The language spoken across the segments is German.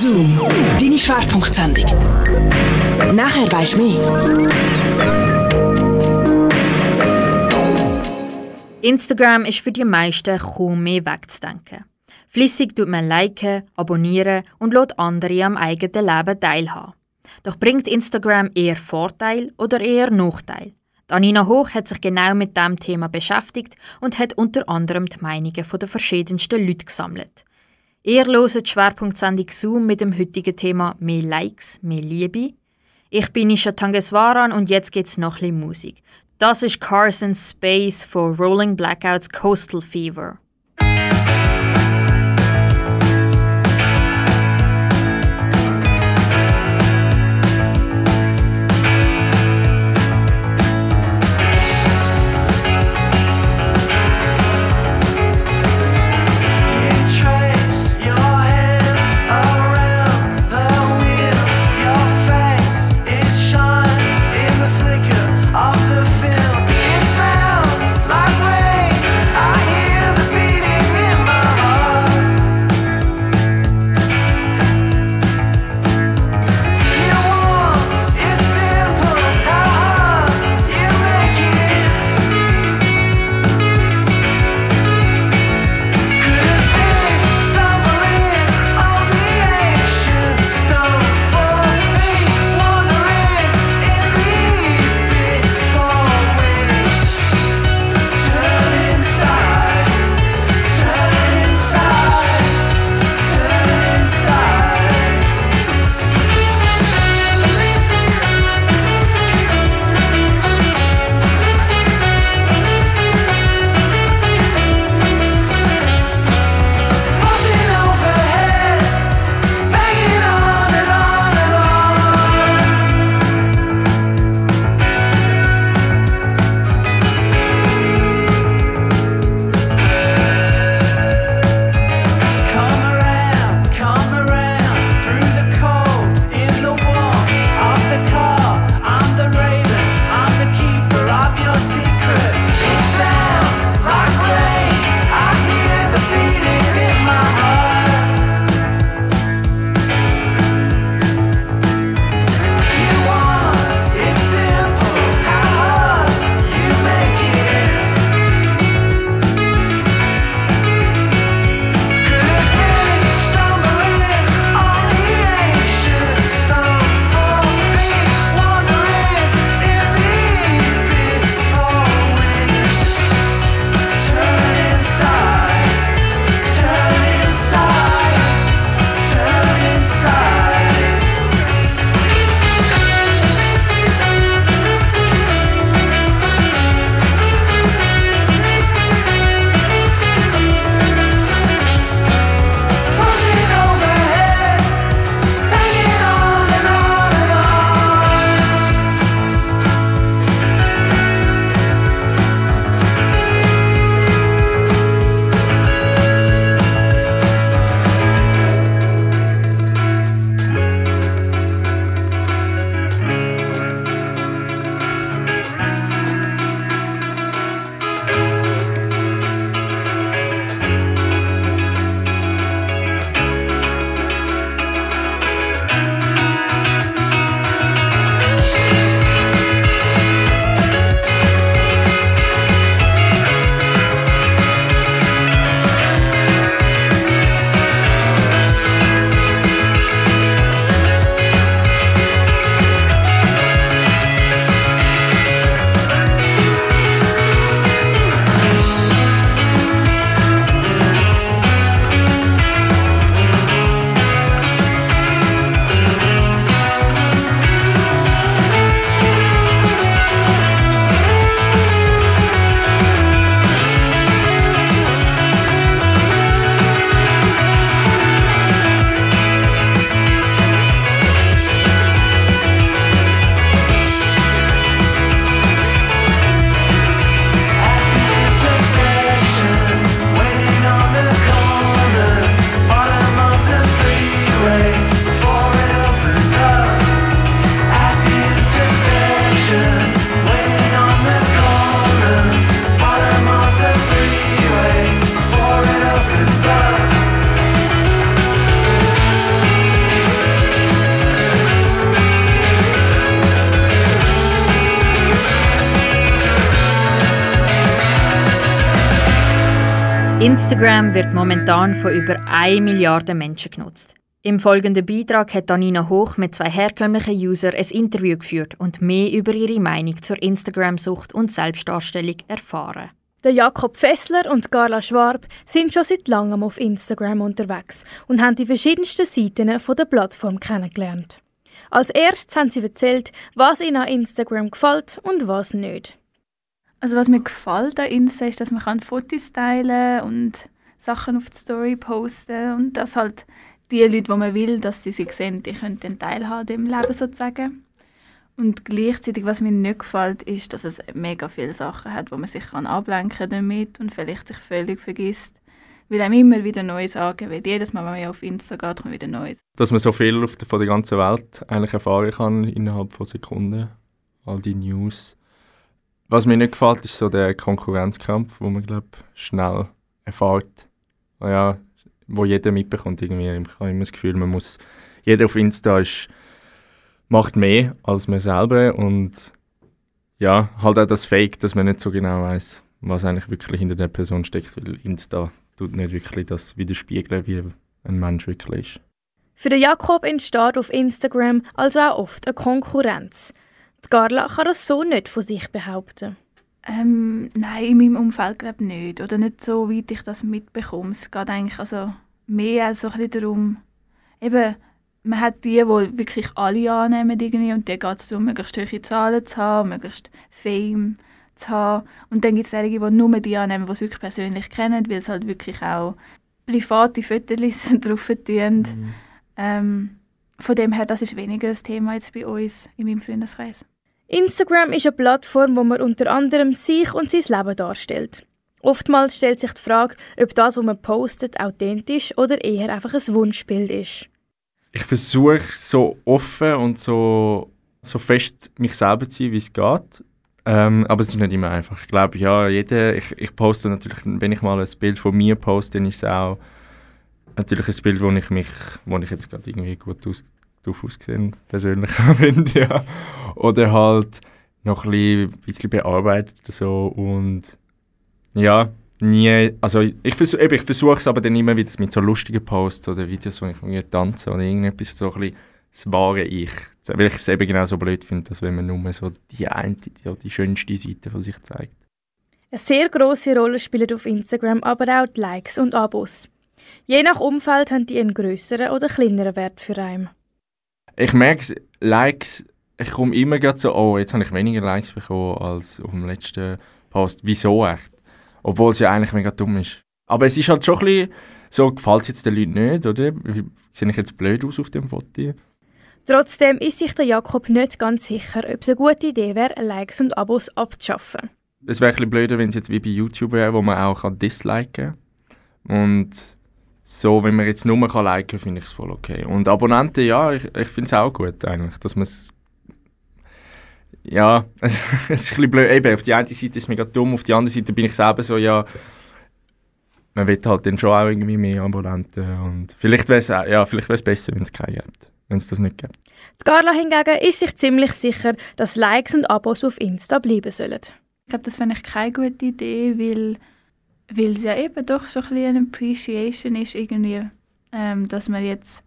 Zoom, deine Schwerpunktsendung. Nachher weisst du mehr. Instagram ist für die meisten kaum mehr wegzudenken. Flüssig tut man liken, abonnieren und lässt andere am eigenen Leben teilhaben. Doch bringt Instagram eher Vorteil oder eher Nachteil? Anina Hoch hat sich genau mit dem Thema beschäftigt und hat unter anderem die Meinungen der verschiedensten Leute gesammelt. Ihr hört die Schwerpunktsendung Zoom mit dem heutigen Thema «Mehr Likes, mehr Liebe». Ich bin Isha Tangeswaran und jetzt geht's noch ein bisschen Musik. Das ist Carson Space for Rolling Blackouts Coastal Fever. Instagram wird momentan von über 1 Milliarde Menschen genutzt. Im folgenden Beitrag hat Danina Hoch mit zwei herkömmlichen Usern ein Interview geführt und mehr über ihre Meinung zur Instagram-Sucht und Selbstdarstellung erfahren. Der Jakob Fessler und Carla Schwab sind schon seit langem auf Instagram unterwegs und haben die verschiedensten Seiten von der Plattform kennengelernt. Als erstes haben sie erzählt, was ihnen an Instagram gefällt und was nicht. Also was mir gefällt an Insta ist, dass man Fotos teilen und Sachen auf die Story posten und dass halt die Leute, die man will, dass sie sich sehen, die können dann teilhaben im Leben sozusagen. Und gleichzeitig, was mir nicht gefällt, ist, dass es mega viele Sachen hat, wo man sich kann ablenken damit und vielleicht sich völlig vergisst. Weil einem immer wieder Neues wird. Jedes Mal, wenn man auf Insta geht, kommt wieder Neues. Dass man so viel von der ganzen Welt eigentlich erfahren kann innerhalb von Sekunden. All die News. Was mir nicht gefällt, ist so der Konkurrenzkampf, wo man, glaube schnell erfährt. Oh ja, wo jeder mitbekommt. Irgendwie. Ich habe immer das Gefühl, man muss, jeder auf Insta ist, macht mehr als man selber und ja, halt auch das Fake, dass man nicht so genau weiß, was eigentlich wirklich hinter der Person steckt, weil Insta tut nicht wirklich das widerspiegeln, wie ein Mensch wirklich ist. Für den Jakob entsteht auf Instagram also auch oft eine Konkurrenz. Die Carla kann das so nicht von sich behaupten. Ähm, nein, in meinem Umfeld glaube nicht. Oder nicht so, weit ich das mitbekomme. Es geht eigentlich also mehr so ein bisschen darum, eben, man hat die, die wirklich alle annehmen irgendwie, und dann geht es darum, möglichst hohe Zahlen zu haben, möglichst Fame zu haben. Und dann gibt es solche, die nur die annehmen, die es wirklich persönlich kennen, weil es halt wirklich auch private Fotos drauf tun. Mhm. Ähm, von dem her, das ist weniger das Thema jetzt bei uns in meinem Freundeskreis. Instagram ist eine Plattform, wo man unter anderem sich und sein Leben darstellt. Oftmals stellt sich die Frage, ob das, was man postet, authentisch oder eher einfach ein Wunschbild ist. Ich versuche so offen und so, so fest mich selber zu sein, wie es geht. Ähm, aber es ist nicht immer einfach. Ich glaube, ja, jeder, ich, ich poste natürlich, wenn ich mal ein Bild von mir poste, dann ist es auch natürlich ein Bild, wo ich mich, wo ich jetzt gerade irgendwie gut aus, drauf ausgesehen, persönlich finde, ja. Oder halt noch ein bisschen, bearbeitet so und ja, nie, also ich, versuch, ich versuche es aber dann immer wieder mit so lustigen Posts oder Videos, wo ich irgendwie tanze oder irgendetwas, so ein bisschen das wahre Ich. Weil ich es eben genau so blöd finde, dass wenn man nur so die eine, die, die schönste Seite von sich zeigt. Eine sehr große Rolle spielen auf Instagram aber auch die Likes und Abos. Je nach Umfeld haben die einen größeren oder kleineren Wert für einen ich merke, Likes, ich komme immer gerade so, oh, jetzt habe ich weniger Likes bekommen als auf dem letzten Post. Wieso echt? Obwohl es ja eigentlich mega dumm ist. Aber es ist halt schon ein bisschen so, gefällt es jetzt den Leuten nicht, oder? Sehe ich jetzt blöd aus auf dem Foto? Trotzdem ist sich der Jakob nicht ganz sicher, ob es eine gute Idee wäre, Likes und Abos abzuschaffen. Es wäre ein bisschen blöder, wenn es jetzt wie bei YouTube wäre, wo man auch disliken kann. Und so, wenn man jetzt nur kann liken kann, finde ich es voll okay. Und Abonnenten, ja, ich, ich finde es auch gut eigentlich, dass man es ja, es, es ist ein bisschen blöd. Eben, auf die eine Seite ist es mega dumm, auf die andere Seite bin ich selber so, ja, man will halt dann schon auch irgendwie mehr Abonnenten und vielleicht wäre es ja, besser, wenn es keine gibt, wenn es das nicht gibt. Die Carla hingegen ist sich ziemlich sicher, dass Likes und Abos auf Insta bleiben sollen. Ich glaube, das finde ich keine gute Idee, weil weil es ja eben doch so ein bisschen eine Appreciation ist irgendwie, ähm, dass man jetzt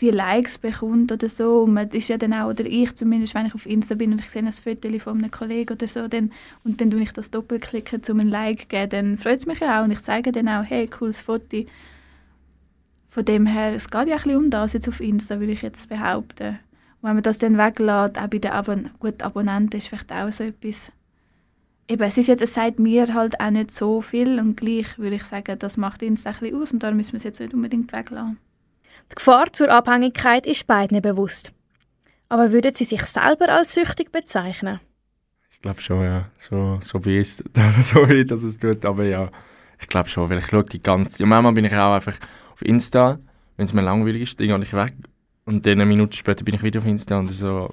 die Likes bekommt oder so. Und man ist ja dann auch, oder ich zumindest, wenn ich auf Insta bin und ich sehe ein Foto von einem Kollegen oder so, dann, und dann tue ich das doppelklicken, um ein Like zu geben, dann freut es mich ja auch. Und ich zeige dann auch, hey, cooles Foto. Von dem her, es geht ja ein bisschen um das jetzt auf Insta, würde ich jetzt behaupten. Und wenn man das dann weglässt, auch bei den Abon gut, Abonnenten, ist vielleicht auch so etwas eben, es ist jetzt, es sagt mir halt auch nicht so viel und gleich würde ich sagen, das macht uns ein bisschen aus und da müssen wir es jetzt nicht unbedingt weglassen. Die Gefahr zur Abhängigkeit ist beiden bewusst. Aber würden Sie sich selber als süchtig bezeichnen? Ich glaube schon, ja. So, so wie es, so wie das es tut, aber ja. Ich glaube schon, weil ich schaue die ganze... Ja, manchmal bin ich auch einfach auf Insta, wenn es mir langweilig ist, dann gehe ich weg. Und dann eine Minute später bin ich wieder auf Insta und so...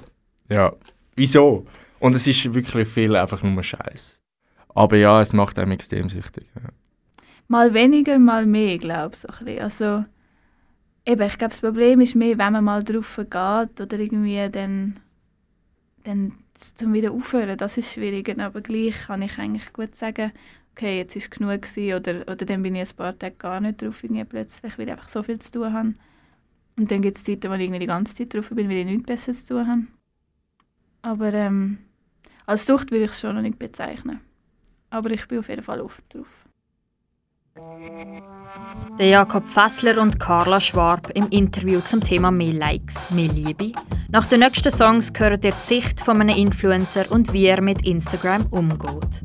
Ja, wieso? Und es ist wirklich viel einfach nur Scheiß. Aber ja, es macht einem extrem süchtig. Ja. Mal weniger, mal mehr, glaube ich. So also, eben, ich glaube, das Problem ist mehr, wenn man mal drauf geht oder irgendwie dann, dann zum wieder aufhören, das ist schwieriger. Aber gleich kann ich eigentlich gut sagen, okay, jetzt ist genug gewesen, oder, oder dann bin ich ein paar Tage gar nicht drauf, irgendwie plötzlich, weil ich einfach so viel zu tun habe. Und dann gibt es Zeiten, wo ich irgendwie die ganze Zeit drauf bin, weil ich nichts besser zu tun habe. Aber ähm, als Sucht würde ich es schon noch nicht bezeichnen. Aber ich bin auf jeden Fall offen drauf. Der Jakob Fessler und Carla Schwab im Interview zum Thema mehr Likes, mehr Liebe. Nach den nächsten Songs gehört ihr die Sicht von einem Influencer und wie er mit Instagram umgeht.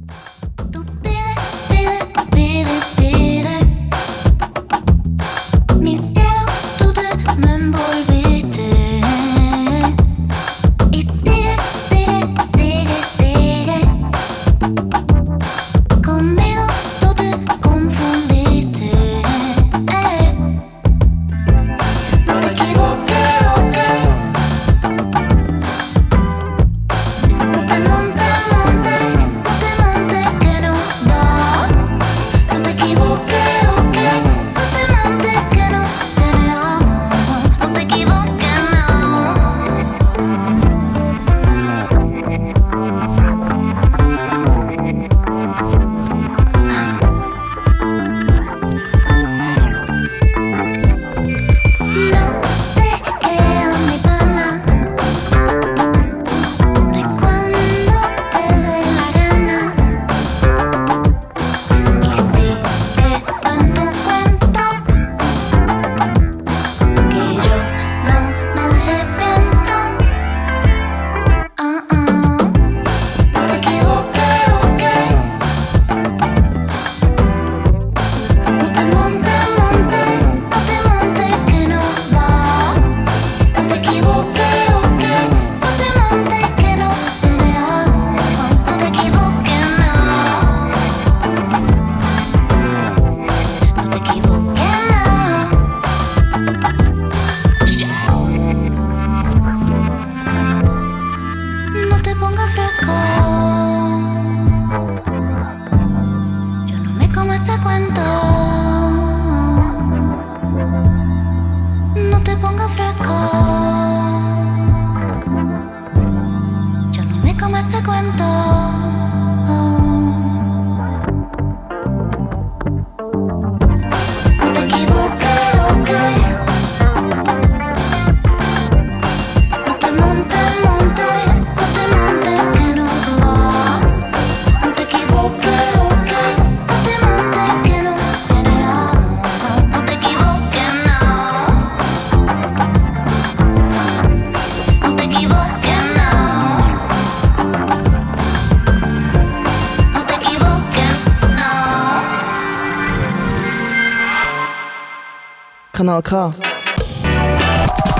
Malka.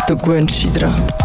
The Gwen Shidra.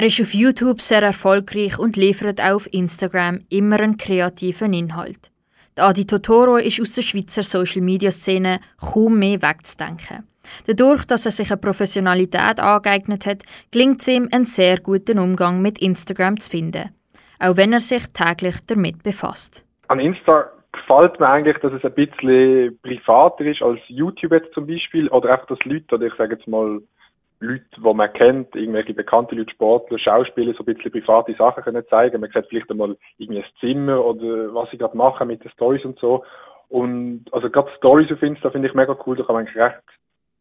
Er ist auf YouTube sehr erfolgreich und liefert auch auf Instagram immer einen kreativen Inhalt. Der Adi Totoro ist aus der Schweizer Social-Media-Szene kaum mehr wegzudenken. Dadurch, dass er sich eine Professionalität angeeignet hat, gelingt es ihm, einen sehr guten Umgang mit Instagram zu finden. Auch wenn er sich täglich damit befasst. An Insta gefällt mir eigentlich, dass es ein bisschen privater ist als YouTube jetzt zum Beispiel oder einfach, dass Leute, oder ich sage jetzt mal Leute, die man kennt, irgendwelche bekannte Leute, Sportler, Schauspieler, so ein bisschen private Sachen können zeigen. Man sieht vielleicht einmal irgendwie ein Zimmer oder was sie gerade machen mit den Stories und so. Und also gerade Stories auf Insta finde ich mega cool, da kann man eigentlich recht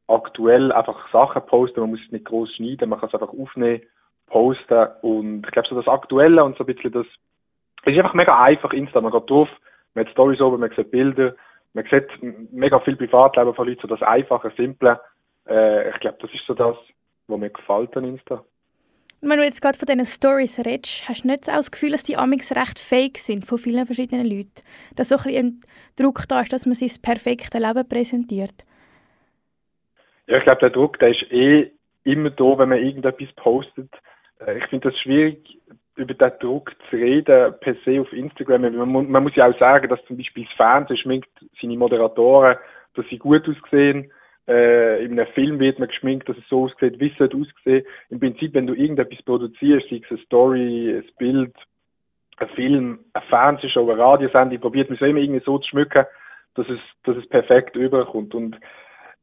aktuell einfach Sachen posten, man muss es nicht groß schneiden, man kann es einfach aufnehmen, posten. Und ich glaube so das Aktuelle und so ein bisschen das, es ist einfach mega einfach Insta, man geht drauf, man hat Stories oben, man sieht Bilder, man sieht mega viel Privatleben von Leuten, so das Einfache, Simple, äh, ich glaube das ist so das, was mir gefällt an Insta. Wenn du jetzt gerade von diesen Stories redest, hast du nicht auch das Gefühl, dass die Amix recht fake sind von vielen verschiedenen Leuten? Dass so ein bisschen ein Druck da ist, dass man sein perfekte Leben präsentiert? Ja, ich glaube, der Druck, der ist eh immer da, wenn man irgendetwas postet. Äh, Ich finde das schwierig, über den Druck zu reden, per se auf Instagram. Man, man muss ja auch sagen, dass zum Beispiel das Fernsehen schminkt seine Moderatoren, dass sie gut aussehen. Äh, in einem Film wird man geschminkt, dass es so aussieht, wie es aussehen. Im Prinzip, wenn du irgendetwas produzierst, sei es eine Story, ein Bild, ein Film, eine Fernsehshow, eine Radiosendung, probiert man es immer irgendwie so zu schmücken, dass es, dass es perfekt überkommt. Und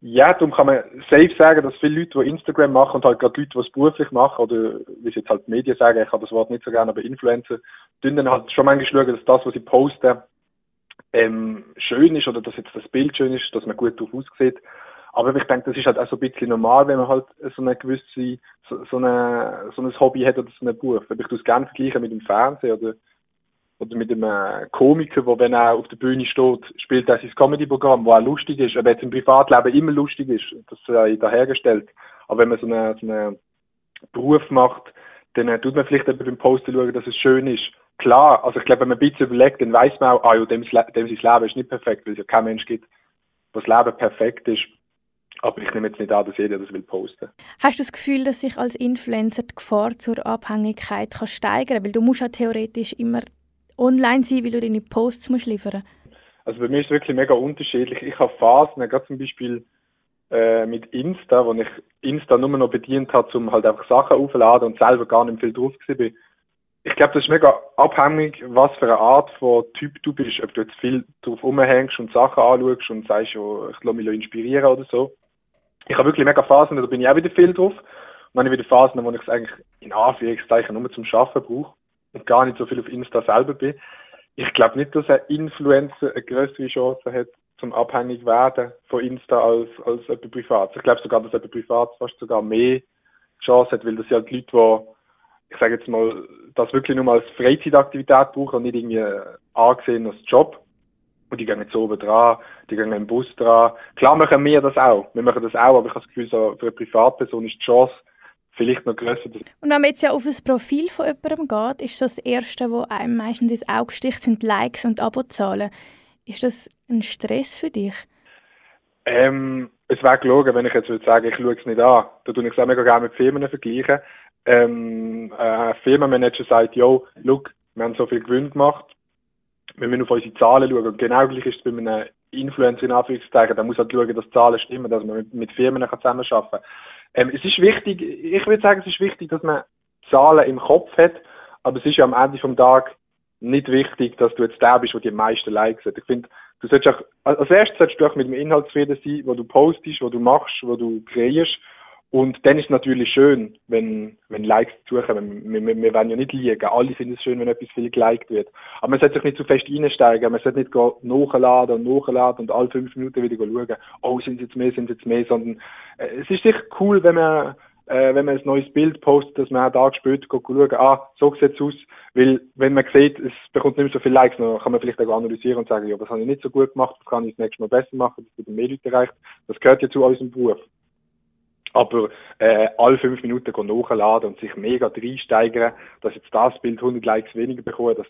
ja, darum kann man safe sagen, dass viele Leute, die Instagram machen und halt gerade Leute, die es beruflich machen, oder wie sie jetzt halt Medien sagen, ich habe das Wort nicht so gerne, aber Influencer, tun dann halt schon manchmal schauen, dass das, was sie posten, ähm, schön ist oder dass jetzt das Bild schön ist, dass man gut drauf aussieht. Aber ich denke, das ist halt auch so ein bisschen normal, wenn man halt so eine gewisse, so, so, eine, so ein Hobby hat oder so einen Beruf. Ich tue es gerne vergleichen mit dem Fernsehen oder, oder mit einem Komiker, der, wenn er auf der Bühne steht, spielt er sein Comedy-Programm, wo auch lustig ist, aber jetzt im Privatleben immer lustig ist, das sei dahergestellt. Aber wenn man so einen, so einen Beruf macht, dann äh, tut man vielleicht eben beim Posten schauen, dass es schön ist. Klar, also ich glaube, wenn man ein bisschen überlegt, dann weiß man auch, ah ja, dem, dem sein Leben ist nicht perfekt, weil es ja kein Mensch gibt, das Leben perfekt ist. Aber ich nehme jetzt nicht an, dass jeder das will posten. Hast du das Gefühl, dass sich als Influencer die Gefahr zur Abhängigkeit kann steigern Weil du musst ja theoretisch immer online sein, weil du deine Posts musst liefern Also bei mir ist es wirklich mega unterschiedlich. Ich habe Phasen, gerade zum Beispiel äh, mit Insta, wo ich Insta nur noch bedient habe, um halt einfach Sachen aufzuladen und selber gar nicht viel drauf bin. Ich glaube, das ist mega abhängig, was für eine Art von Typ du bist. Ob du jetzt viel drauf rumhängst und Sachen anschaust und sagst, oh, ich lasse mich inspirieren oder so. Ich habe wirklich mega Phasen, da bin ich auch wieder viel drauf. Und dann habe ich wieder Phasen, wo ich es eigentlich in Anführungszeichen nur zum Schaffen brauche und gar nicht so viel auf Insta selber bin. Ich glaube nicht, dass ein Influencer eine größere Chance hat, zum abhängig werden von Insta als, als jemand privat. Ich glaube sogar, dass jemand privat fast sogar mehr Chance hat, weil das sind halt Leute, die, ich sage jetzt mal, das wirklich nur als Freizeitaktivität brauchen und nicht irgendwie angesehen als Job. Und die gehen jetzt oben dran, die gehen im Bus dran. Klar machen wir das auch. Wir machen das auch, aber ich habe das Gefühl, so für eine Privatperson ist die Chance vielleicht noch grösser. Und wenn man jetzt ja auf ein Profil von jemandem geht, ist das Erste, was einem meistens ins Auge sticht, sind Likes und Abozahlen. Ist das ein Stress für dich? Ähm, es wäre gelogen, wenn ich jetzt würde sagen, ich schaue es nicht an. Da tue ich es auch mega gerne mit Firmen vergleichen. Ähm, ein Firmenmanager sagt, yo, look, wir haben so viel Gewinn gemacht, wir müssen auf unsere Zahlen schauen. Genau gleich ist es bei einem Influencer in Anführungszeichen, da muss halt schauen, dass die Zahlen stimmen, dass man mit, mit Firmen kann zusammenarbeiten kann. Ähm, es ist wichtig, ich würde sagen, es ist wichtig, dass man Zahlen im Kopf hat, aber es ist ja am Ende vom Tag nicht wichtig, dass du jetzt der bist, der die meisten Likes hat. Ich finde, du solltest auch, als erstes solltest du auch mit dem Inhalt zufrieden sein, wo du postest, wo du machst, wo du kreierst. Und dann ist es natürlich schön, wenn, wenn Likes zukommen. Wir, wir, wir wollen ja nicht liegen. Alle finden es schön, wenn etwas viel geliked wird. Aber man sollte sich nicht zu fest reinsteigen. Man sollte nicht nachladen und nachladen und alle fünf Minuten wieder schauen, oh, sind es jetzt mehr, sind es jetzt mehr, sondern äh, es ist sicher cool, wenn man äh, wenn man ein neues Bild postet, dass man einen Tag später schauen, ah, so sieht es aus. Weil, wenn man sieht, es bekommt nicht mehr so viele Likes, dann kann man vielleicht auch analysieren und sagen, ja, das habe ich nicht so gut gemacht, das kann ich das nächste Mal besser machen, das wird mehr Leute erreicht. Das gehört ja zu unserem Beruf. Aber äh, alle fünf Minuten gehen nachladen und sich mega reinsteigern, dass jetzt das Bild 100 Likes weniger bekommt, das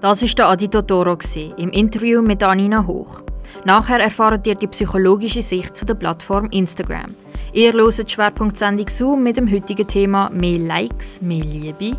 Das war der Adi Totoro im Interview mit Anina Hoch. Nachher erfahrt ihr die psychologische Sicht zu der Plattform Instagram. Ihr die Schwerpunktsendung Zoom mit dem heutigen Thema «Mehr Likes, mehr Liebe».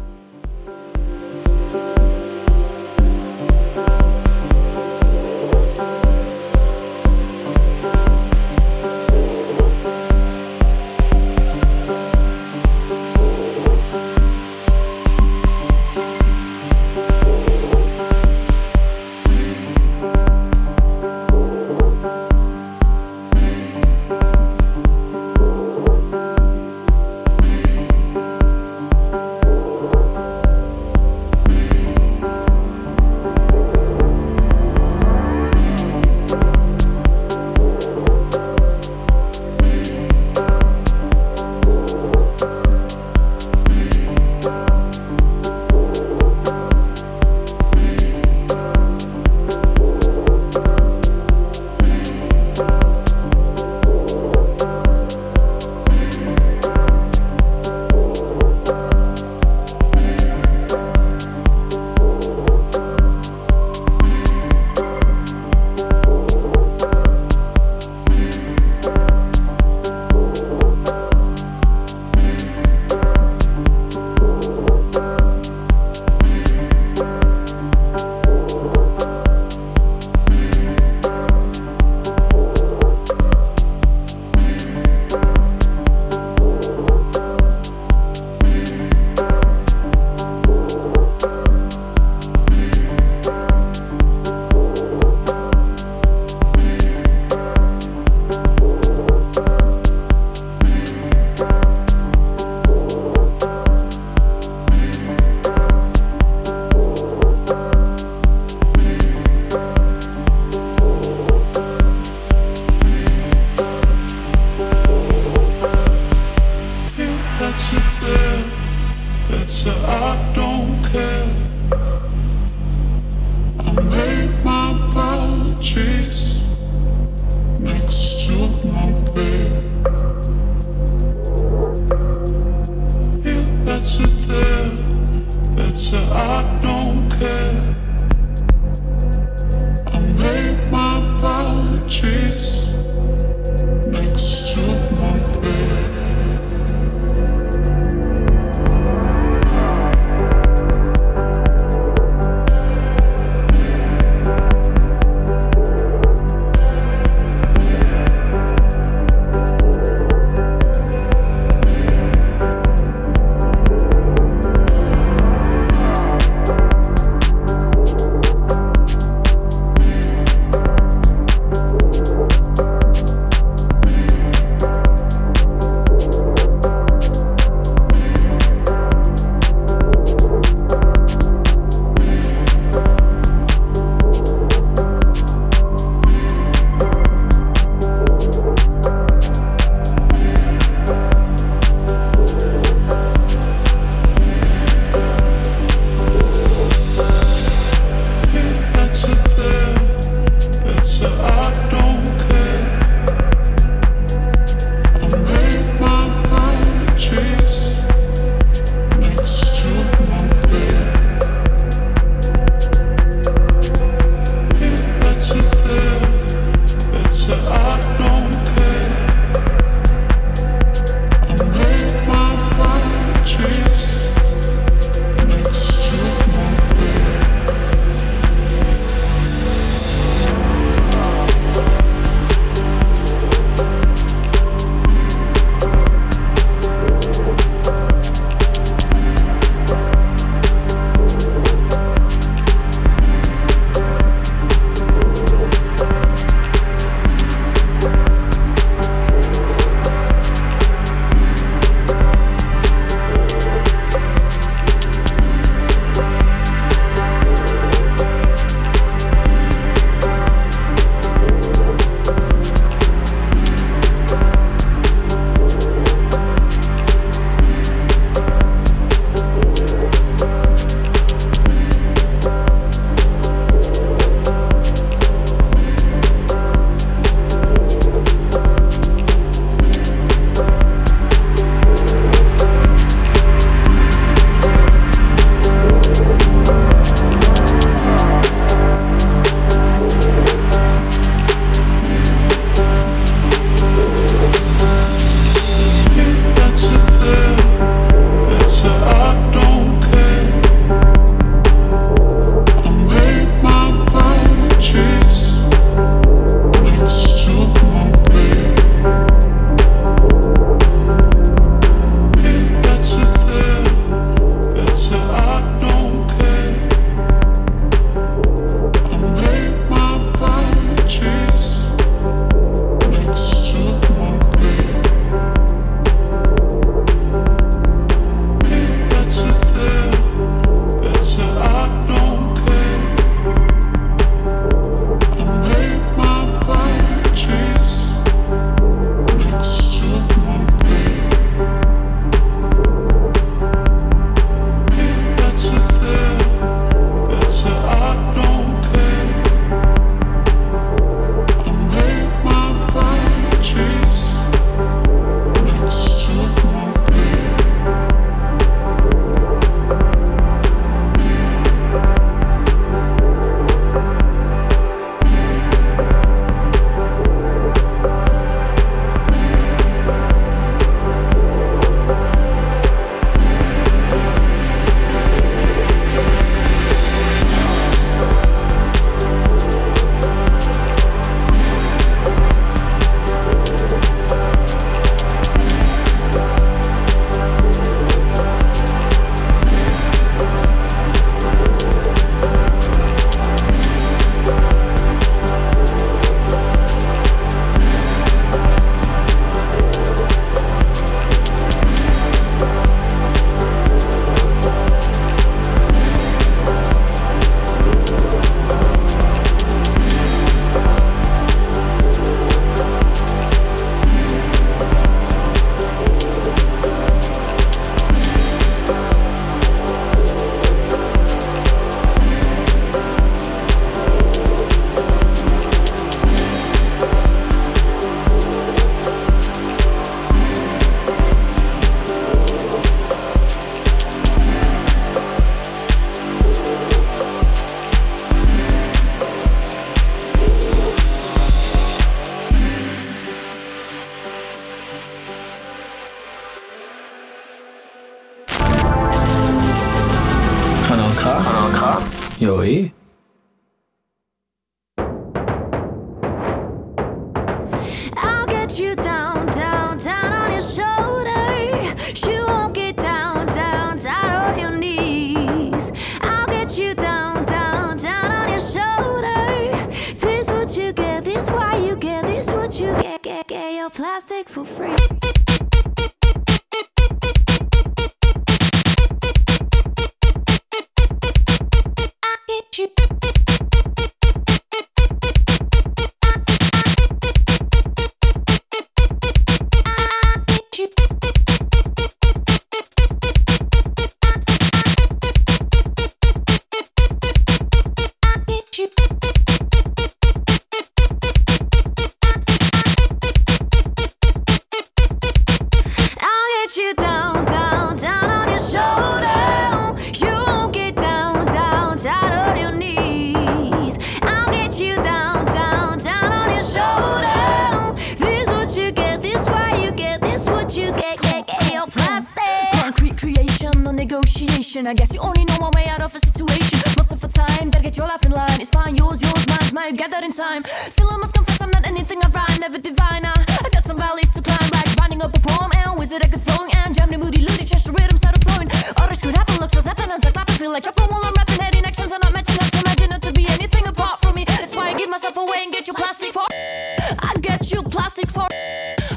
And the moody, loody, chest the rhythm, start flowing. Others could happen, looks as happen, and I feel like chopping while I'm rapping, heading actions, and not matching up imagine not to be anything apart from me. That's why I give myself away and get you plastic for. I get you plastic for.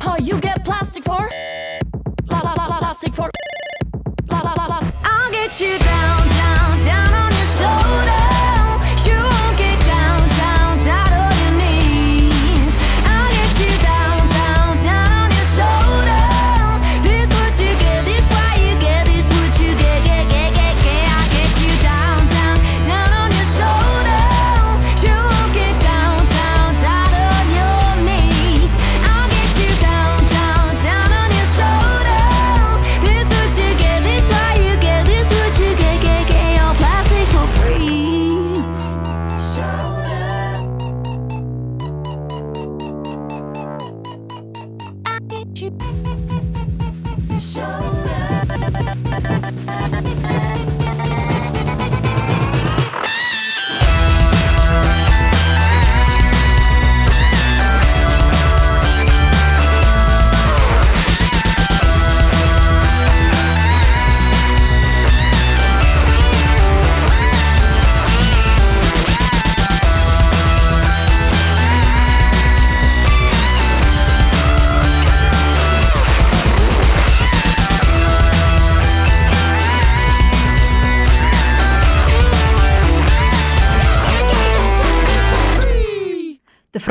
How you get plastic for? La la la la plastic for. La la la la. I'll get you down,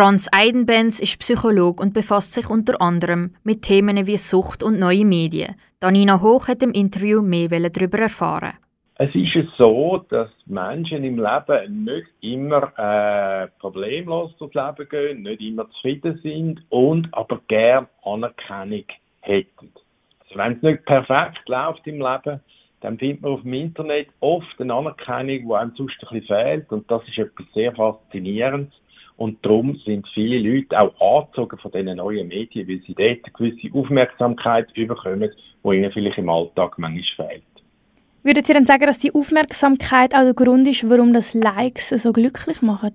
Franz Eidenbenz ist Psychologe und befasst sich unter anderem mit Themen wie Sucht und neue Medien. Danina Hoch hat im Interview mehr darüber erfahren. Es ist so, dass Menschen im Leben nicht immer äh, problemlos durchs Leben gehen, nicht immer zufrieden sind und aber gern Anerkennung hätten. Also wenn es nicht perfekt läuft im Leben, dann findet man auf dem Internet oft eine Anerkennung, die einem sonst ein bisschen fehlt und das ist etwas sehr Faszinierendes. Und darum sind viele Leute auch angezogen von diesen neuen Medien, weil sie dort eine gewisse Aufmerksamkeit bekommen, die ihnen vielleicht im Alltag manchmal fehlt. Würdet ihr dann sagen, dass die Aufmerksamkeit auch der Grund ist, warum das Likes so glücklich machen?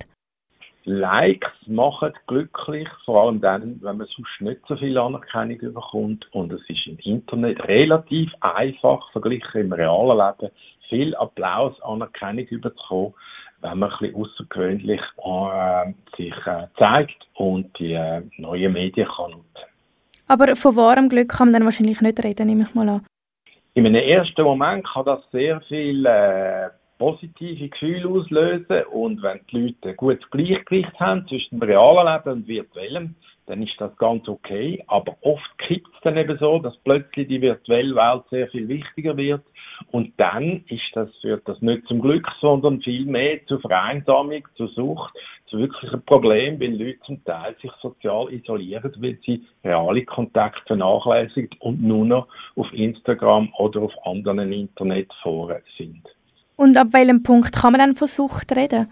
Likes machen glücklich, vor allem dann, wenn man sonst nicht so viel Anerkennung bekommt. Und es ist im Internet relativ einfach, verglichen im realen Leben, viel Applaus, Anerkennung überzukommen, wenn man ein bisschen außergewöhnlich äh, sich äh, zeigt und die äh, neuen Medien kann nutzen. Aber von wahrem Glück kann man dann wahrscheinlich nicht reden, nehme ich mal an. In einem ersten Moment kann das sehr viel äh, positive Gefühle auslösen und wenn die Leute ein gutes Gleichgewicht haben zwischen dem realen Leben und virtuellem, dann ist das ganz okay. Aber oft kippt es dann eben so, dass plötzlich die virtuelle Welt sehr viel wichtiger wird und dann ist das, führt das nicht zum Glück, sondern vielmehr zu Vereinsamung, zu Sucht, zu wirklichen Problemen, weil Leute zum Teil sich sozial isolieren, weil sie reale Kontakte vernachlässigen und nur noch auf Instagram oder auf anderen Internetforen sind. Und ab welchem Punkt kann man dann von Sucht reden?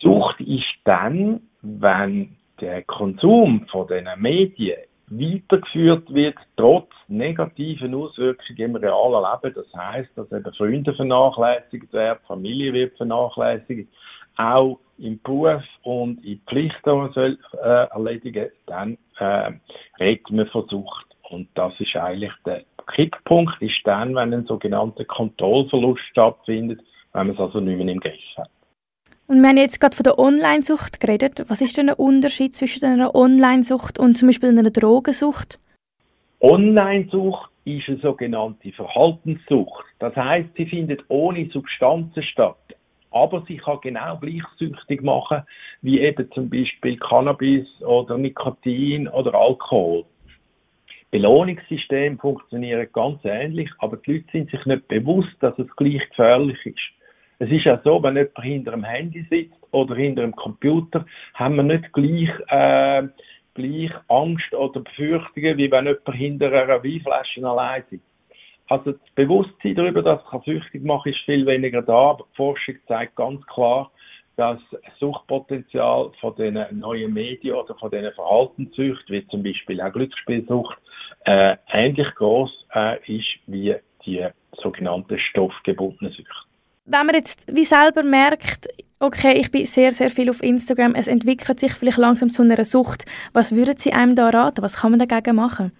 Sucht ist dann, wenn der Konsum von diesen Medien weitergeführt wird, trotz negativen Auswirkungen im realen Leben. Das heißt, dass eben Freunde vernachlässigt werden, Familie wird vernachlässigt, auch im Beruf und in Pflichten, die man soll, äh, erledigen dann äh, redet man von Sucht. Und das ist eigentlich der Kipppunkt, ist dann, wenn ein sogenannter Kontrollverlust stattfindet, wenn man es also nicht mehr im Griff hat. Und wir haben jetzt gerade von der Online-Sucht geredet. Was ist denn der Unterschied zwischen einer Online-Sucht und zum Beispiel einer Drogensucht? Online-Sucht ist eine sogenannte Verhaltenssucht. Das heißt, sie findet ohne Substanzen statt. Aber sie kann genau gleich süchtig machen, wie eben zum Beispiel Cannabis oder Nikotin oder Alkohol. Belohnungssysteme funktionieren ganz ähnlich, aber die Leute sind sich nicht bewusst, dass es gleich gefährlich ist. Es ist ja so, wenn jemand hinter einem Handy sitzt oder hinter einem Computer, haben wir nicht gleich, äh, gleich Angst oder Befürchtungen, wie wenn jemand hinter einer Weinflasche allein sitzt. Also das Bewusstsein darüber, dass es süchtig machen ist viel weniger da, aber die Forschung zeigt ganz klar, dass das Suchtpotenzial von den neuen Medien oder von den Verhaltenssüchten, wie zum Beispiel auch Glücksspielsucht, äh, ähnlich groß äh, ist wie die sogenannte stoffgebundene Sucht. Wenn man jetzt wie selber merkt, okay, ich bin sehr, sehr viel auf Instagram, es entwickelt sich vielleicht langsam zu einer Sucht, was würden Sie einem da raten? Was kann man dagegen machen?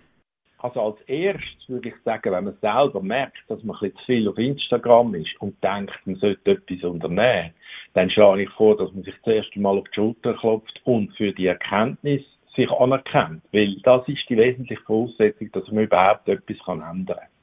Also als erstes würde ich sagen, wenn man selber merkt, dass man ein bisschen zu viel auf Instagram ist und denkt, man sollte etwas unternehmen, dann schlage ich vor, dass man sich zuerst einmal auf die Schulter klopft und für die Erkenntnis sich anerkennt. Weil das ist die wesentliche Voraussetzung, dass man überhaupt etwas ändern kann.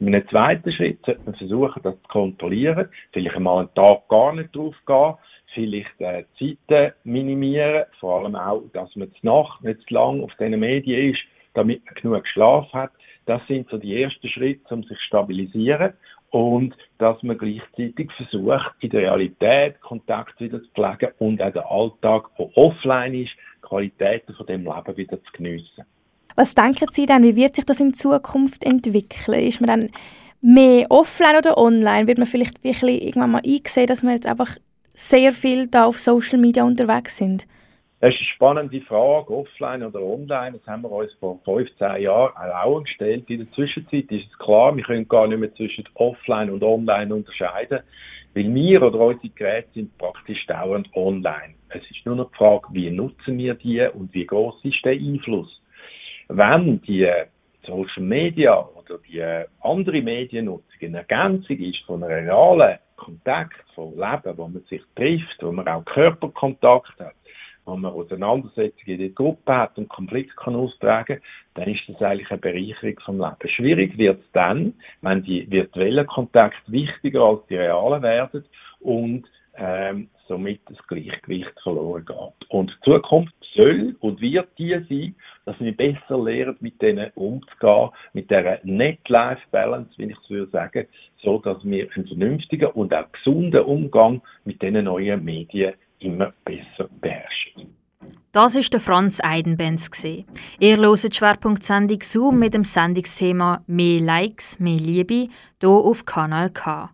In einem zweiten Schritt sollte man versuchen, das zu kontrollieren. Vielleicht einmal einen Tag gar nicht drauf gehen. Vielleicht äh, Zeiten minimieren. Vor allem auch, dass man die Nacht nicht zu lang auf diesen Medien ist, damit man genug Schlaf hat. Das sind so die ersten Schritte, um sich zu stabilisieren. Und dass man gleichzeitig versucht, in der Realität Kontakt wieder zu pflegen und auch den Alltag, der offline ist, Qualitäten von dem Leben wieder zu geniessen. Was denken Sie denn, wie wird sich das in Zukunft entwickeln? Ist man dann mehr offline oder online? Wird man vielleicht wirklich irgendwann mal einsehen, dass wir jetzt einfach sehr viel da auf Social Media unterwegs sind? Das ist eine spannende Frage, offline oder online. Das haben wir uns vor 15 Jahren auch gestellt. In der Zwischenzeit ist es klar, wir können gar nicht mehr zwischen offline und online unterscheiden, weil wir oder unsere Geräte sind praktisch dauernd online. Es ist nur noch die Frage, wie nutzen wir die und wie groß ist der Einfluss. Wenn die Social Media oder die andere Mediennutzung eine Ergänzung ist von einem realen Kontakt, von Leben, wo man sich trifft, wo man auch Körperkontakt hat, wo man Auseinandersetzungen in der Gruppe hat und Konflikte kann austragen, dann ist das eigentlich eine Bereicherung vom Leben. Schwierig wird es dann, wenn die virtuellen Kontakte wichtiger als die realen werden und ähm, somit das Gleichgewicht verloren geht. Und die Zukunft soll und wird die sein, dass wir besser lernen, mit denen umzugehen, mit dieser Net-Life-Balance, wie ich es würde sagen, so dass wir einen vernünftigen und auch gesunden Umgang mit diesen neuen Medien immer besser beherrschen. Das ist der Franz Eidenbenz. Ihr hört die Schwerpunktsendung Zoom mit dem Sendungsthema «Mehr Likes, mehr Liebe» hier auf Kanal K.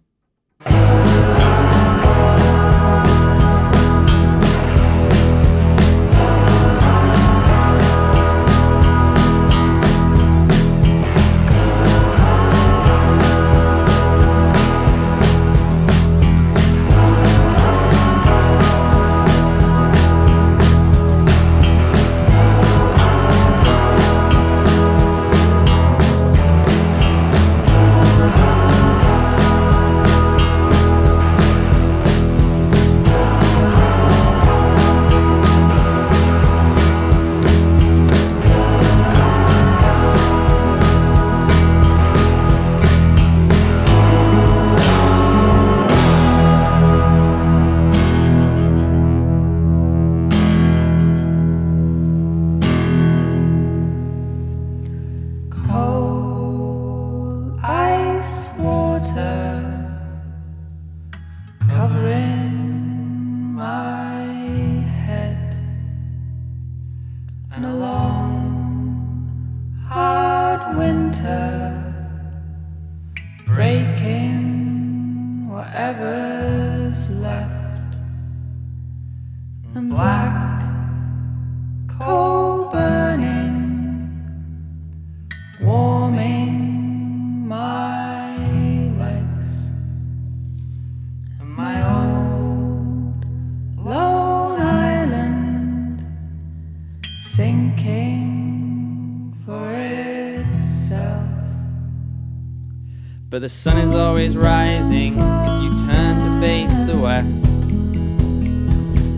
But the sun is always rising if you turn to face the west.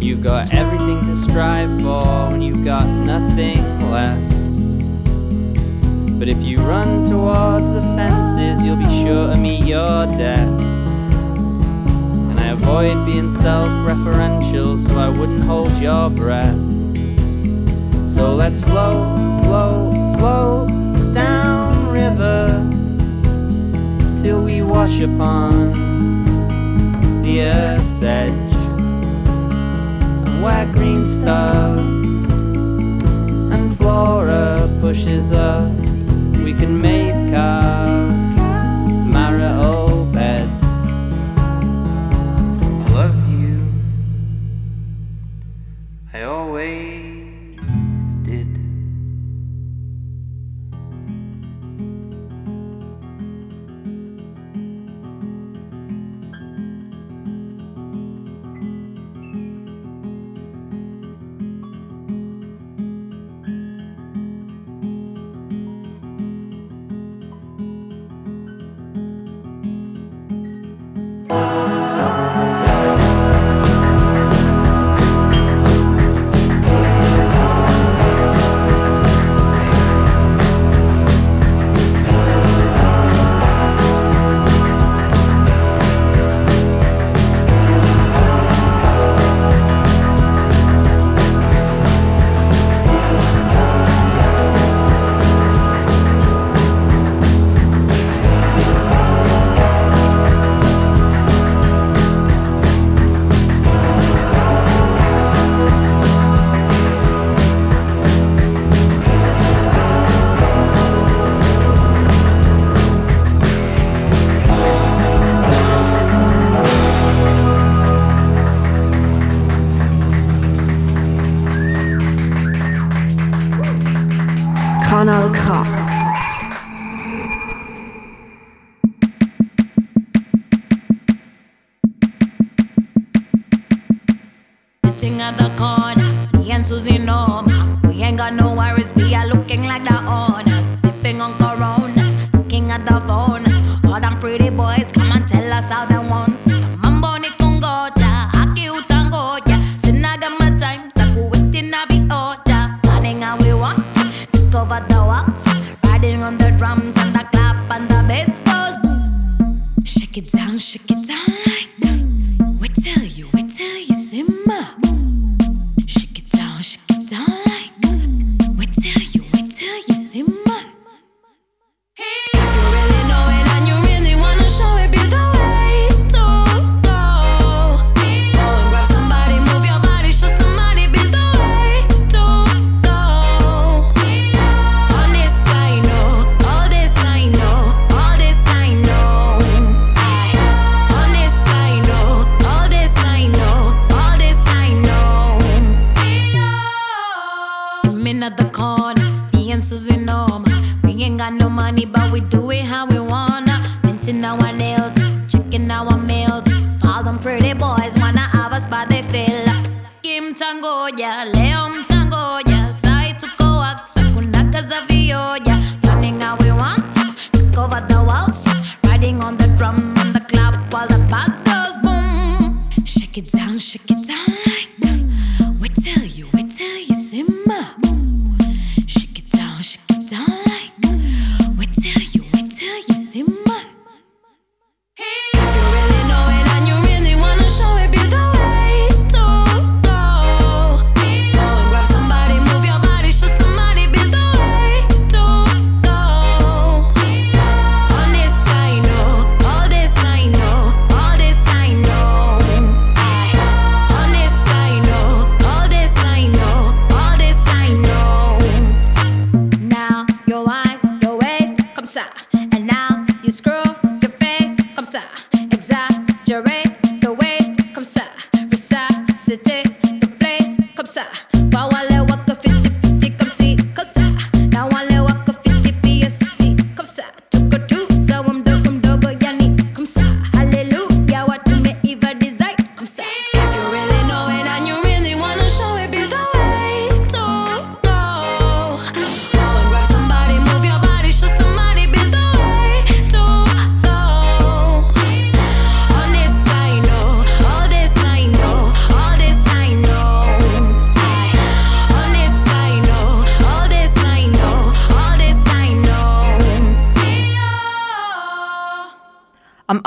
You've got everything to strive for when you've got nothing left. But if you run towards the fences, you'll be sure to meet your death. And I avoid being self referential so I wouldn't hold your breath. So let's flow, flow, flow down river till we wash upon the earth's edge. And where green stuff and flora pushes up we can make our passos e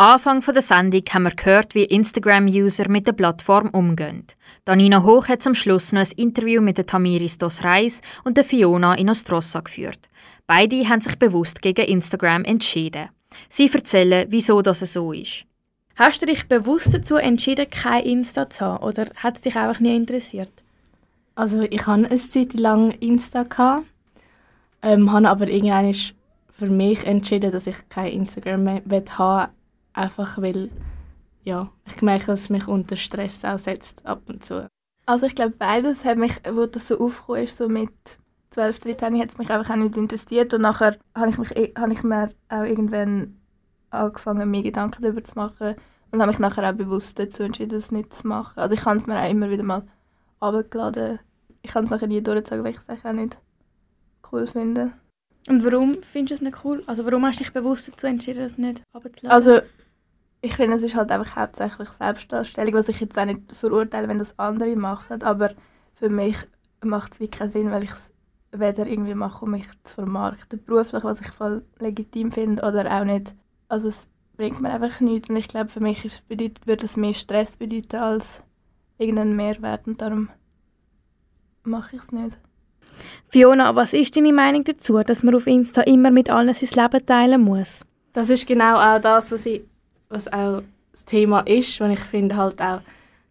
Anfang von der Sendung haben wir gehört, wie Instagram-User mit der Plattform umgehen. Danina Hoch hat zum Schluss noch ein Interview mit der Tamiris Dos Reis und der Fiona Inostrossa geführt. Beide haben sich bewusst gegen Instagram entschieden. Sie erzählen, wieso das so ist. Hast du dich bewusst dazu entschieden, kein Insta zu haben oder hat es dich einfach nie interessiert? Also ich hatte eine Zeit lang Insta, gehabt, ähm, habe aber irgendwann für mich entschieden, dass ich kein Instagram mehr will haben einfach weil ja, ich merke, dass es mich unter Stress aussetzt ab und zu. Also ich glaube beides hat mich, wo das so aufgekommen ist, so mit 12, 13, hat es mich einfach auch nicht interessiert und nachher habe ich, mich, eh- habe ich mir auch irgendwann angefangen, mir Gedanken darüber zu machen und habe mich nachher auch bewusst dazu entschieden, das nicht zu machen. Also ich habe es mir auch immer wieder mal runtergeladen. Ich kann es nachher nie durchzogen, weil ich es eigentlich auch nicht cool finde. Und warum findest du es nicht cool? Also warum hast du dich bewusst dazu entschieden, das nicht runterzuladen? Also ich finde, es ist halt einfach hauptsächlich Selbstdarstellung, was ich jetzt auch nicht verurteile, wenn das andere machen, aber für mich macht es wirklich keinen Sinn, weil ich es weder irgendwie mache, um mich zu vermarkten, beruflich, was ich voll legitim finde, oder auch nicht. Also es bringt mir einfach nichts und ich glaube, für mich ist, bedeutet, würde es mehr Stress bedeuten als irgendeinen Mehrwert und darum mache ich es nicht. Fiona, was ist deine Meinung dazu, dass man auf Insta immer mit allen sein Leben teilen muss? Das ist genau auch das, was, ich, was auch das Thema ist, und ich finde halt auch,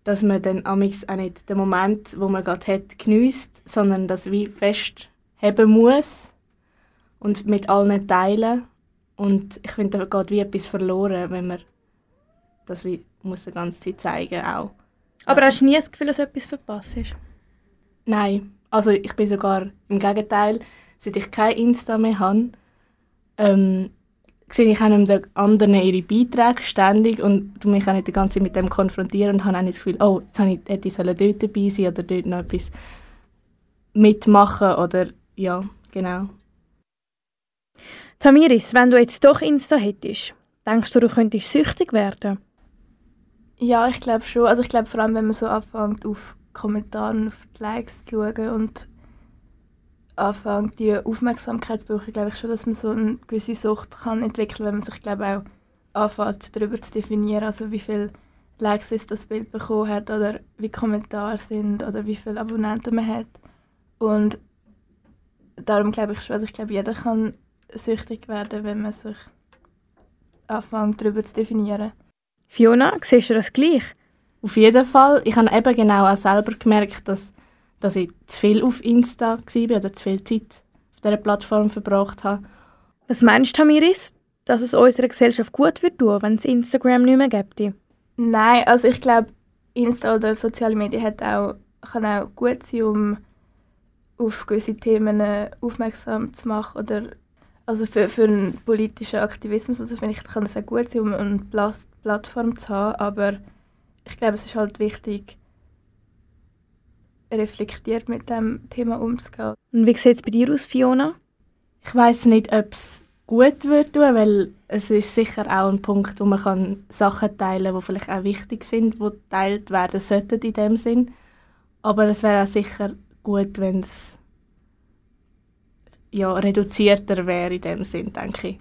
dass man dann amix auch nicht den Moment, wo man gerade hat, geniesst, sondern das wie festheben muss und mit allen teilen. Und ich finde, da geht wie etwas verloren, wenn man das wie muss die ganze Zeit zeigen auch. Aber hast du nie das Gefühl, dass etwas verpasst ist? Nein, also ich bin sogar im Gegenteil, seit ich kein Insta mehr habe, ähm, sehe ich auch den anderen ihre Beiträge ständig und mich auch nicht die ganze Zeit mit dem konfrontieren und habe auch nicht das Gefühl, oh, jetzt habe ich, hätte ich sollen dort dabei sein oder dort noch etwas mitmachen oder ja, genau. Tamiris, wenn du jetzt doch Insta hättest, denkst du, du könntest süchtig werden? Ja, ich glaube schon. Also ich glaube vor allem, wenn man so anfängt, auf Kommentare und auf die Likes zu schauen und anfängt, die Aufmerksamkeit zu brauchen, glaube ich schon, dass man so eine gewisse Sucht kann entwickeln wenn man sich, glaube auch anfängt, darüber zu definieren, also wie viele Likes es das Bild bekommen hat oder wie Kommentare sind oder wie viele Abonnenten man hat. Und darum glaube ich schon, also ich glaube, jeder kann süchtig werden, wenn man sich anfängt, darüber zu definieren. Fiona, siehst du das gleich? Auf jeden Fall. Ich habe eben genau auch selber gemerkt, dass, dass ich zu viel auf Insta war oder zu viel Zeit auf dieser Plattform verbracht habe. Was meinst du, Tamiris, dass es unserer Gesellschaft gut wird tun, wenn es Instagram nicht mehr gibt? Nein, also ich glaube, Insta oder soziale Medien hat auch, kann auch gut sein, um auf gewisse Themen äh, aufmerksam zu machen oder also für, für einen politischen Aktivismus also finde ich, kann es auch gut sein, um eine Plas- Plattform zu haben, aber ich glaube, es ist halt wichtig, reflektiert mit dem Thema umzugehen. Und wie sieht es bei dir aus, Fiona? Ich weiß nicht, ob es gut wird tun, weil es ist sicher auch ein Punkt, wo man kann Sachen teilen kann, die vielleicht auch wichtig sind, die geteilt werden sollten in dem Sinn. Aber es wäre auch sicher gut, wenn es ja, reduzierter wäre in dem Sinn, denke ich.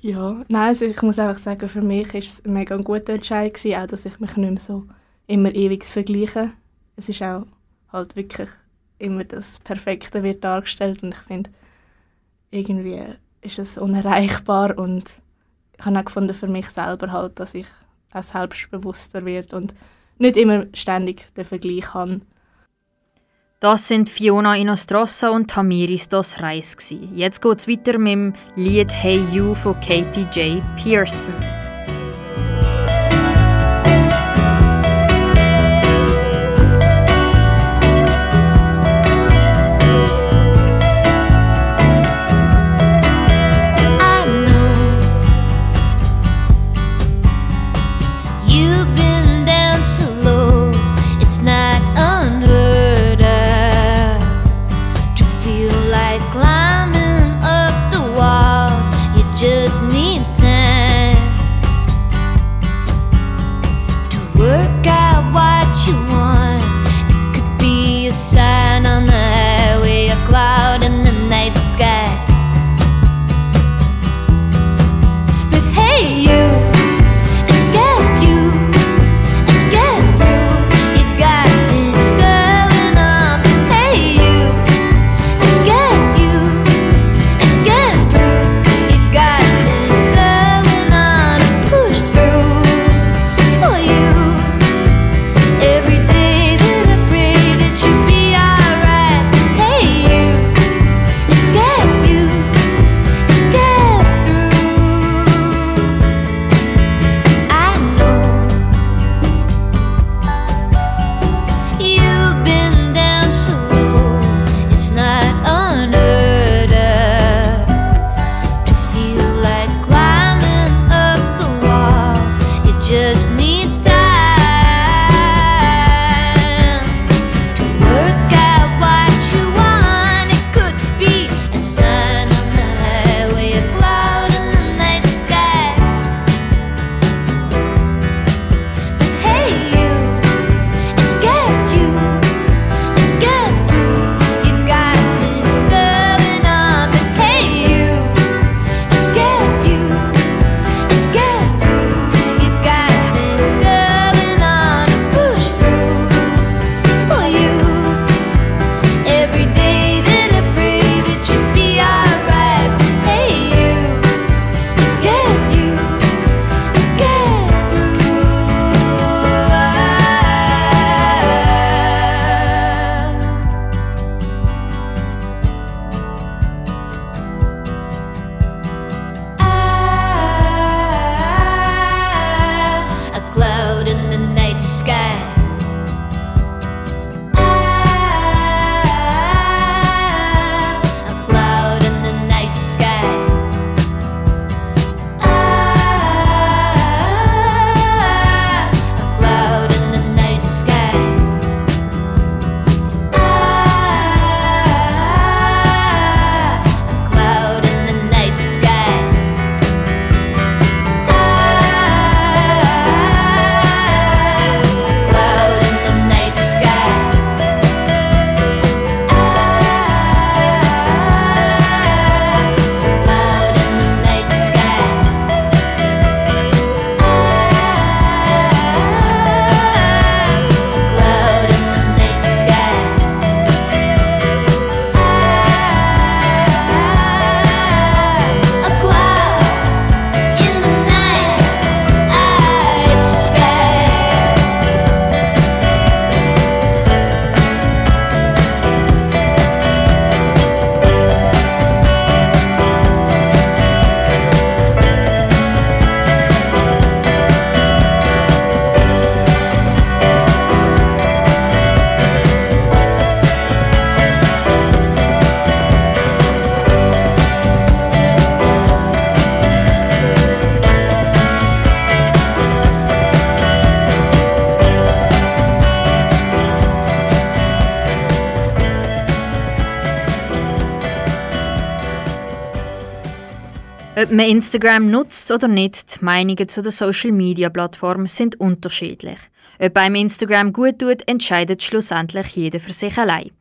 Ja, nein, also ich muss einfach sagen, für mich war es ein mega guter Entscheid, gewesen, auch dass ich mich nicht mehr so immer ewig vergleiche. Es ist auch halt wirklich immer das Perfekte wird dargestellt und ich finde, irgendwie ist es unerreichbar und ich habe auch gefunden für mich selber halt, dass ich auch selbstbewusster wird und nicht immer ständig den Vergleich habe. Das sind Fiona Inostrossa und Tamiris Dos Reis. Jetzt geht's weiter mit dem Lied Hey You von Katie J. Pearson. Ob man Instagram nutzt oder nicht, die Meinungen zu der Social-Media-Plattform sind unterschiedlich. Ob einem Instagram gut tut, entscheidet schlussendlich jeder für sich allein.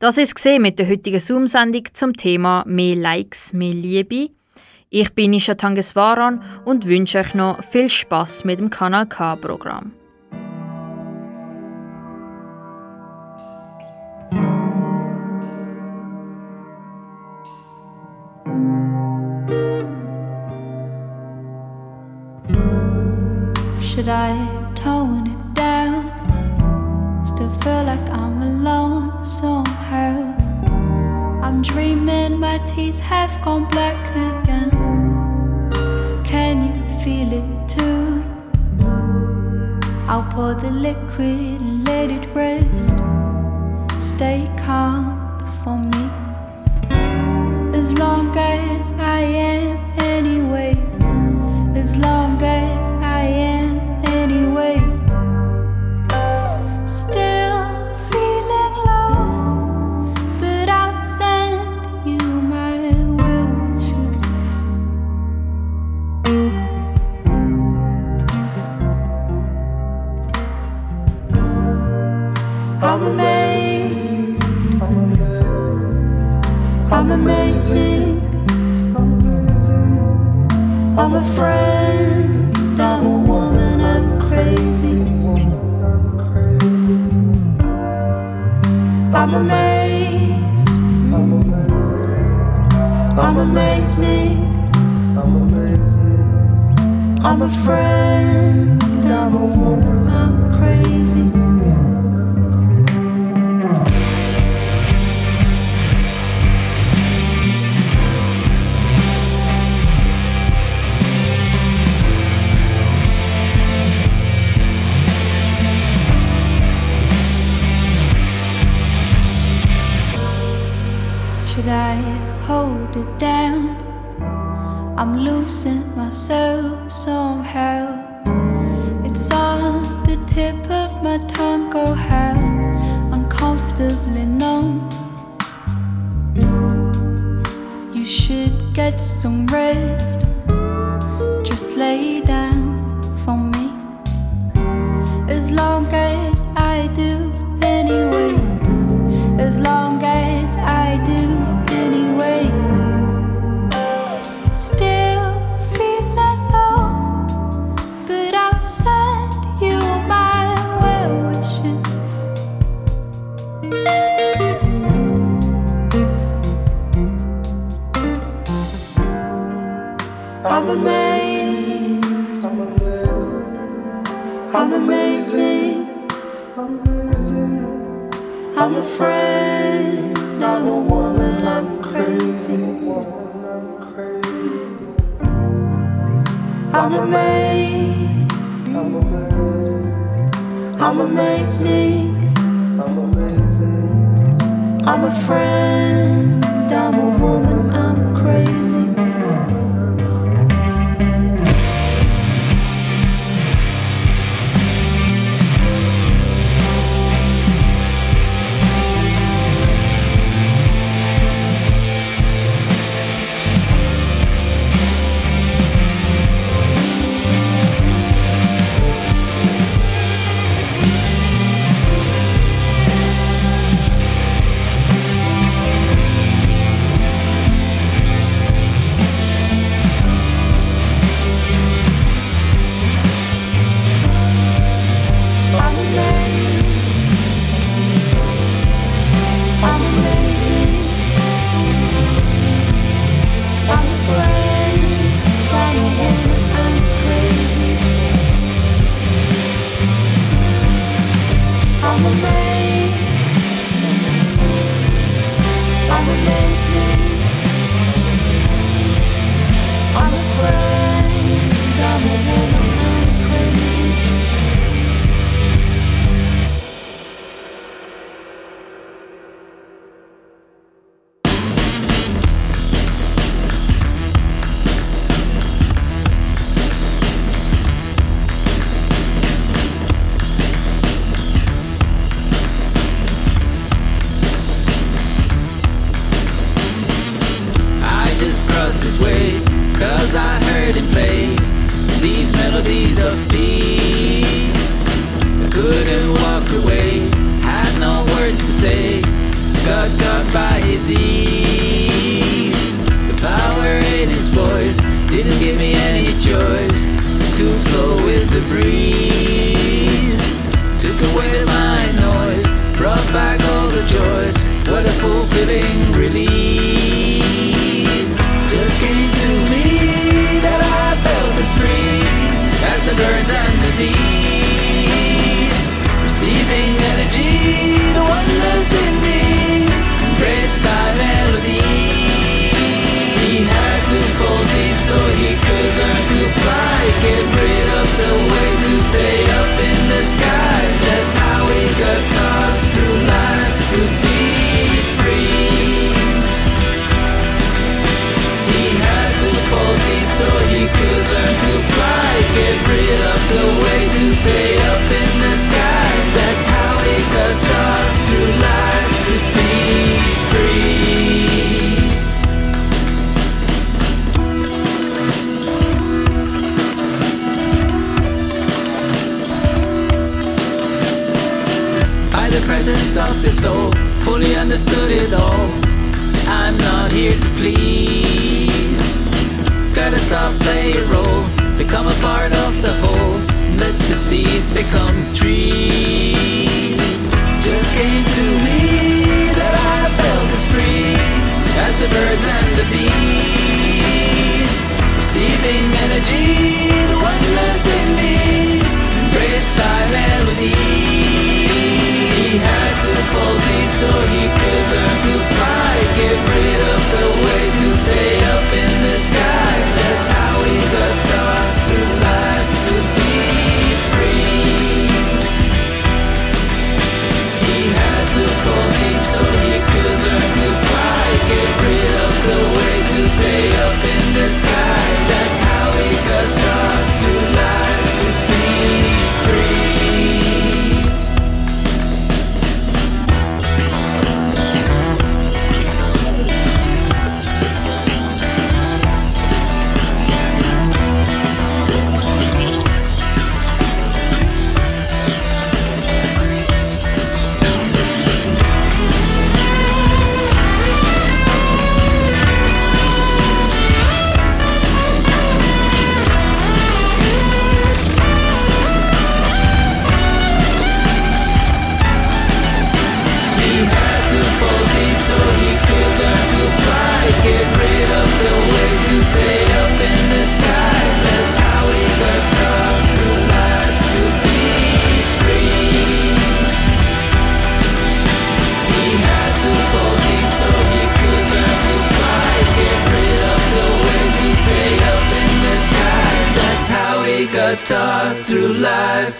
Das ist gesehen mit der heutigen Zoom-Sendung zum Thema «Mehr Likes, mehr Liebe». Ich bin Isha Tangeswaran und wünsche euch noch viel Spaß mit dem Kanal K-Programm. Tone it down? Still feel like I'm alone somehow. I'm dreaming my teeth have gone black again. Can you feel it too? I'll pour the liquid and let it rest. Stay calm for me. As long as I am I'm a friend. Double woman, I'm crazy I'm amazed I'm amazed I'm I'm amazed I'm a friend, I'm a woman. I'm losing myself somehow. It's on the tip of my tongue, oh how uncomfortably numb. You should get some rest. Just lay down for me. As long as I do, I'm. I'm amazing. I'm. I'm a woman. I'm crazy. I'm amazed. I'm amazing. I'm a friend. I'm a woman. I'm crazy. here to please. Gotta stop, play a role, become a part of the whole. Let the seeds become trees. Just came to me that I felt as free as the birds and the bees. Receiving energy, the oneness in me, embraced by melodies. He had to fall deep so he could learn to fly Get rid of the way to stay up in the sky That's how he got taught through life to be free He had to fall deep so he could learn to fly Get rid of the way to stay up in the sky.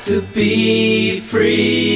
to be free.